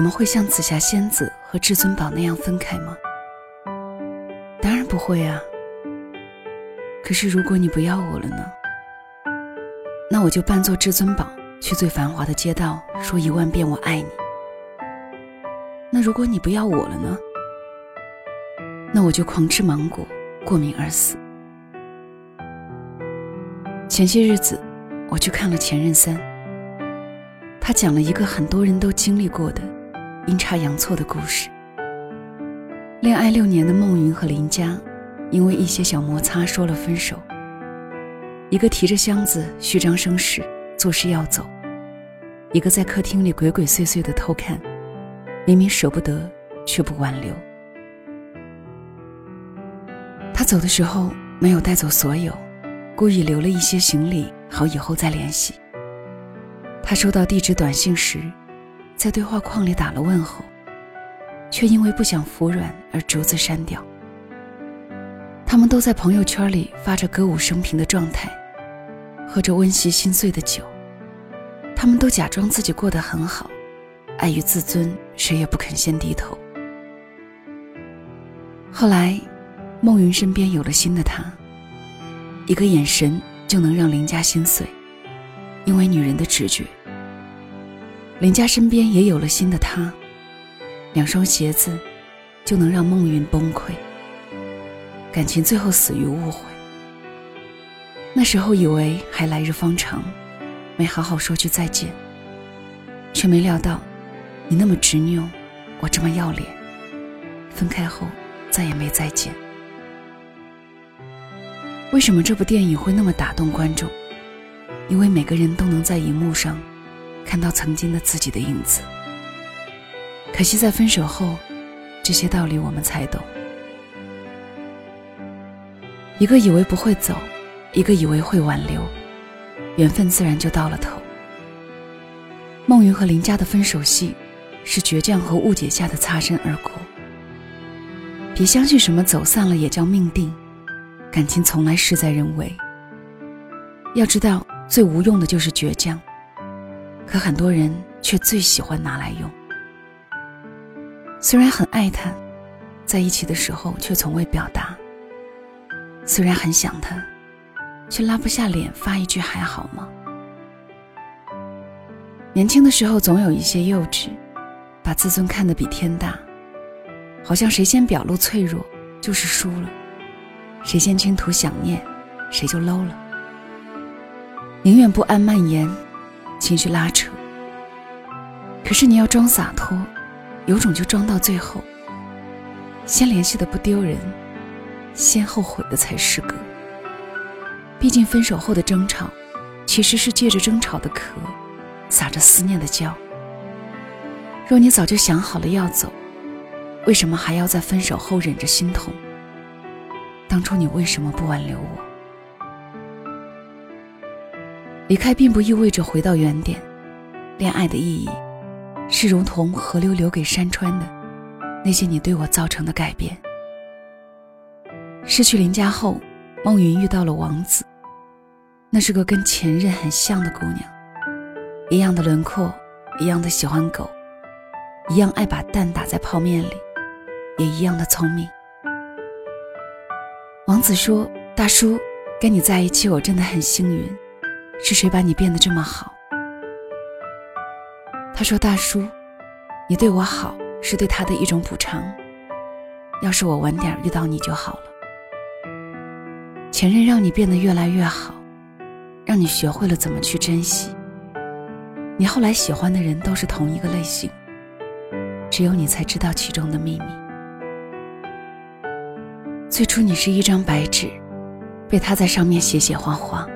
我们会像紫霞仙子和至尊宝那样分开吗？当然不会啊。可是如果你不要我了呢？那我就扮作至尊宝，去最繁华的街道说一万遍我爱你。那如果你不要我了呢？那我就狂吃芒果，过敏而死。前些日子，我去看了《前任三》，他讲了一个很多人都经历过的阴差阳错的故事。恋爱六年的孟云和林佳，因为一些小摩擦说了分手。一个提着箱子虚张声势，作势要走；一个在客厅里鬼鬼祟祟的偷看，明明舍不得，却不挽留。他走的时候没有带走所有，故意留了一些行李，好以后再联系。他收到地址短信时，在对话框里打了问候，却因为不想服软而逐字删掉。他们都在朋友圈里发着歌舞升平的状态。喝着温习心碎的酒，他们都假装自己过得很好，碍于自尊，谁也不肯先低头。后来，孟云身边有了新的他，一个眼神就能让林家心碎，因为女人的直觉。林佳身边也有了新的他，两双鞋子就能让孟云崩溃，感情最后死于误会。那时候以为还来日方长，没好好说句再见，却没料到你那么执拗，我这么要脸。分开后再也没再见。为什么这部电影会那么打动观众？因为每个人都能在荧幕上看到曾经的自己的影子。可惜在分手后，这些道理我们才懂。一个以为不会走。一个以为会挽留，缘分自然就到了头。孟云和林佳的分手戏，是倔强和误解下的擦身而过。别相信什么走散了也叫命定，感情从来事在人为。要知道，最无用的就是倔强，可很多人却最喜欢拿来用。虽然很爱他，在一起的时候却从未表达。虽然很想他。却拉不下脸发一句还好吗？年轻的时候总有一些幼稚，把自尊看得比天大，好像谁先表露脆弱就是输了，谁先倾吐想念，谁就 low 了。宁愿不安蔓延，情绪拉扯。可是你要装洒脱，有种就装到最后。先联系的不丢人，先后悔的才是个。毕竟，分手后的争吵，其实是借着争吵的壳，撒着思念的胶。若你早就想好了要走，为什么还要在分手后忍着心痛？当初你为什么不挽留我？离开并不意味着回到原点，恋爱的意义，是如同河流留给山川的那些你对我造成的改变。失去林家后，孟云遇到了王子。那是个跟前任很像的姑娘，一样的轮廓，一样的喜欢狗，一样爱把蛋打在泡面里，也一样的聪明。王子说：“大叔，跟你在一起我真的很幸运，是谁把你变得这么好？”他说：“大叔，你对我好是对他的一种补偿。要是我晚点遇到你就好了。前任让你变得越来越好。”让你学会了怎么去珍惜。你后来喜欢的人都是同一个类型，只有你才知道其中的秘密。最初你是一张白纸，被他在上面写写画画，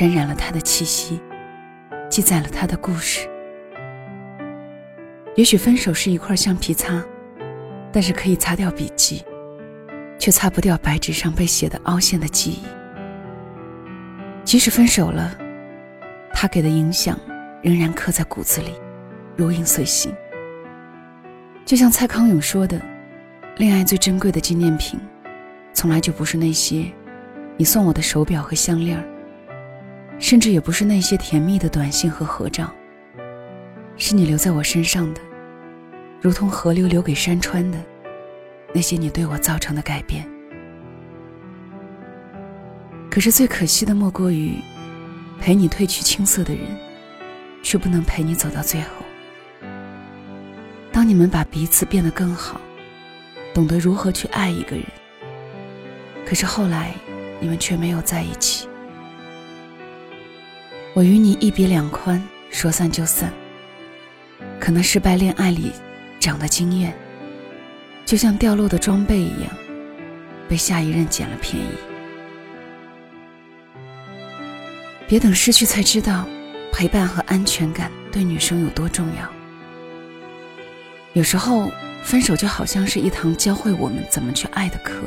沾染了他的气息，记载了他的故事。也许分手是一块橡皮擦，但是可以擦掉笔记，却擦不掉白纸上被写的凹陷的记忆。即使分手了，他给的影响仍然刻在骨子里，如影随形。就像蔡康永说的：“恋爱最珍贵的纪念品，从来就不是那些你送我的手表和项链甚至也不是那些甜蜜的短信和合照，是你留在我身上的如同河流留给山川的那些你对我造成的改变。可是最可惜的莫过于，陪你褪去青涩的人，却不能陪你走到最后。当你们把彼此变得更好，懂得如何去爱一个人，可是后来你们却没有在一起。我与你一别两宽，说散就散。可能失败恋爱里长的经验，就像掉落的装备一样，被下一任捡了便宜。别等失去才知道，陪伴和安全感对女生有多重要。有时候，分手就好像是一堂教会我们怎么去爱的课。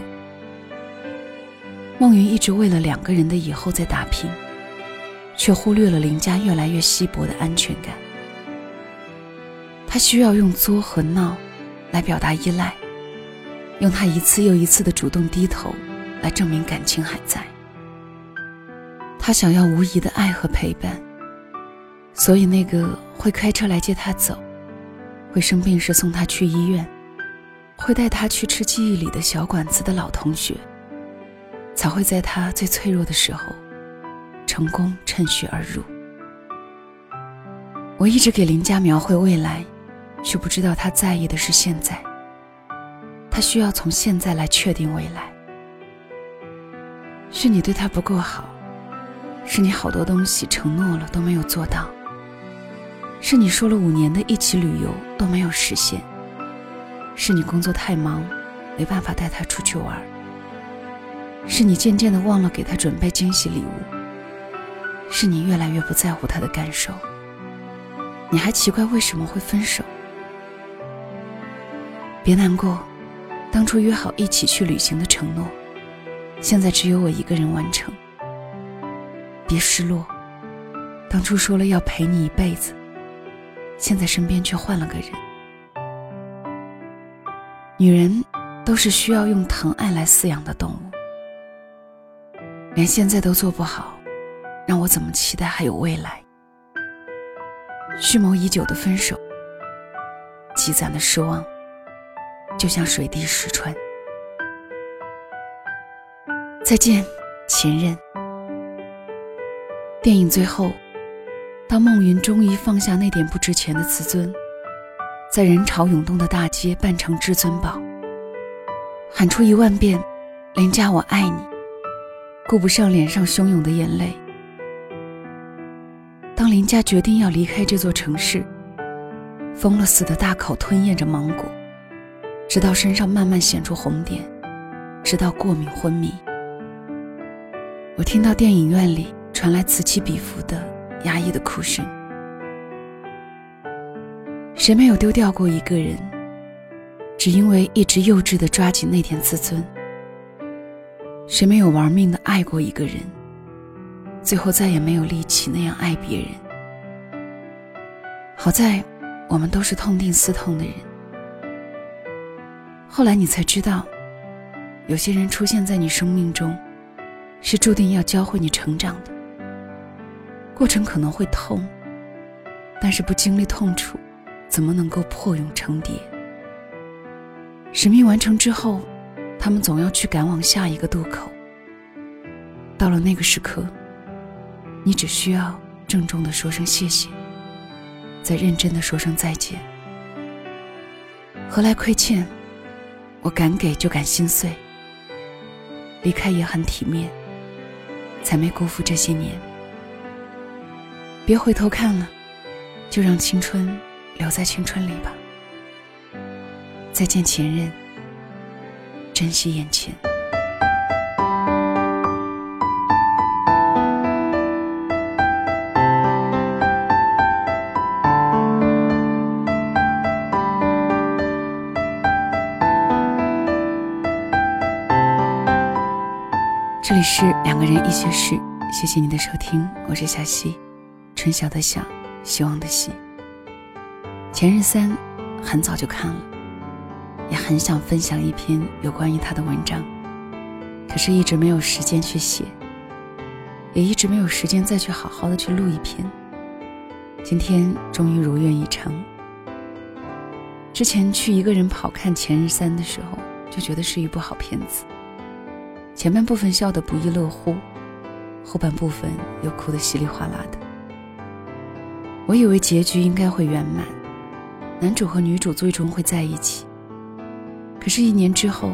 梦云一直为了两个人的以后在打拼，却忽略了林家越来越稀薄的安全感。他需要用作和闹来表达依赖，用他一次又一次的主动低头来证明感情还在。他想要无疑的爱和陪伴，所以那个会开车来接他走，会生病时送他去医院，会带他去吃记忆里的小馆子的老同学，才会在他最脆弱的时候，成功趁虚而入。我一直给林家描绘未来，却不知道他在意的是现在。他需要从现在来确定未来。是你对他不够好。是你好多东西承诺了都没有做到，是你说了五年的一起旅游都没有实现，是你工作太忙，没办法带他出去玩，是你渐渐的忘了给他准备惊喜礼物，是你越来越不在乎他的感受，你还奇怪为什么会分手？别难过，当初约好一起去旅行的承诺，现在只有我一个人完成。别失落，当初说了要陪你一辈子，现在身边却换了个人。女人都是需要用疼爱来饲养的动物，连现在都做不好，让我怎么期待还有未来？蓄谋已久的分手，积攒的失望，就像水滴石穿。再见，前任。电影最后，当孟云终于放下那点不值钱的自尊，在人潮涌动的大街扮成至尊宝，喊出一万遍“林佳我爱你”，顾不上脸上汹涌的眼泪。林家决定要离开这座城市，疯了似的大口吞咽着芒果，直到身上慢慢显出红点，直到过敏昏迷。我听到电影院里。传来此起彼伏的压抑的哭声。谁没有丢掉过一个人？只因为一直幼稚的抓紧那点自尊。谁没有玩命的爱过一个人？最后再也没有力气那样爱别人。好在，我们都是痛定思痛的人。后来你才知道，有些人出现在你生命中，是注定要教会你成长的。过程可能会痛，但是不经历痛楚，怎么能够破蛹成蝶？使命完成之后，他们总要去赶往下一个渡口。到了那个时刻，你只需要郑重的说声谢谢，再认真的说声再见。何来亏欠？我敢给就敢心碎。离开也很体面，才没辜负这些年。别回头看了，就让青春留在青春里吧。再见，前任，珍惜眼前。这里是两个人一些事，谢谢你的收听，我是小溪。春晓的晓，希望的希。前任三很早就看了，也很想分享一篇有关于他的文章，可是一直没有时间去写，也一直没有时间再去好好的去录一篇。今天终于如愿以偿。之前去一个人跑看《前任三》的时候，就觉得是一部好片子。前半部分笑得不亦乐乎，后半部分又哭得稀里哗啦的。我以为结局应该会圆满，男主和女主最终会在一起。可是，一年之后，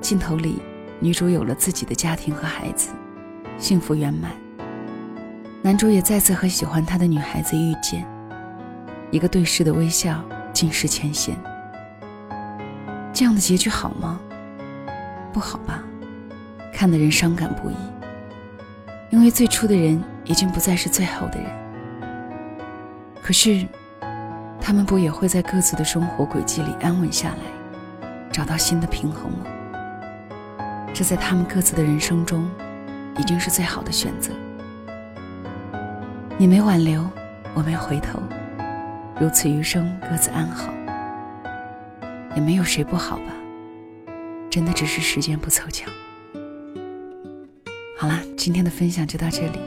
镜头里女主有了自己的家庭和孩子，幸福圆满。男主也再次和喜欢他的女孩子遇见，一个对视的微笑。尽释前嫌，这样的结局好吗？不好吧，看的人伤感不已。因为最初的人已经不再是最后的人。可是，他们不也会在各自的生活轨迹里安稳下来，找到新的平衡吗？这在他们各自的人生中，已经是最好的选择。你没挽留，我没回头。如此余生各自安好，也没有谁不好吧？真的只是时间不凑巧。今天的分享就到这里，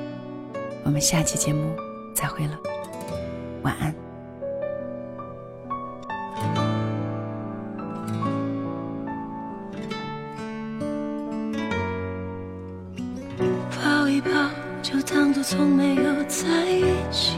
我们下期节目再会了，晚安。抱一抱，就当作从没有在一起。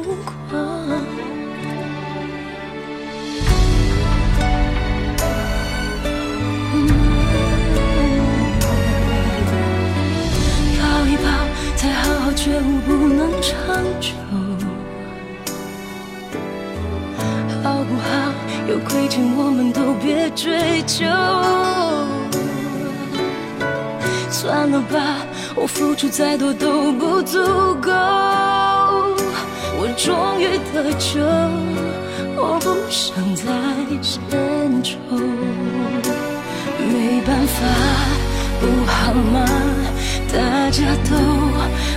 长久，好不好？有亏欠我们都别追究。算了吧，我付出再多都不足够。我终于得救，我不想再献丑。没办法，不好吗？大家都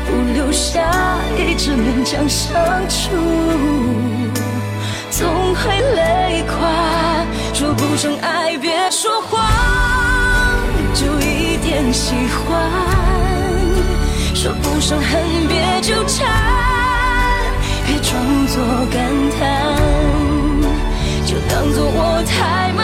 不留下，一直勉强相处，总会累垮。说不上爱，别说谎，就一点喜欢；说不上恨，别纠缠，别装作感叹，就当作我太麻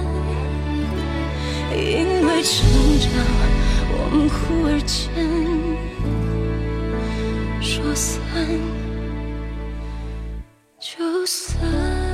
因为成长，我们忽而间说散就散。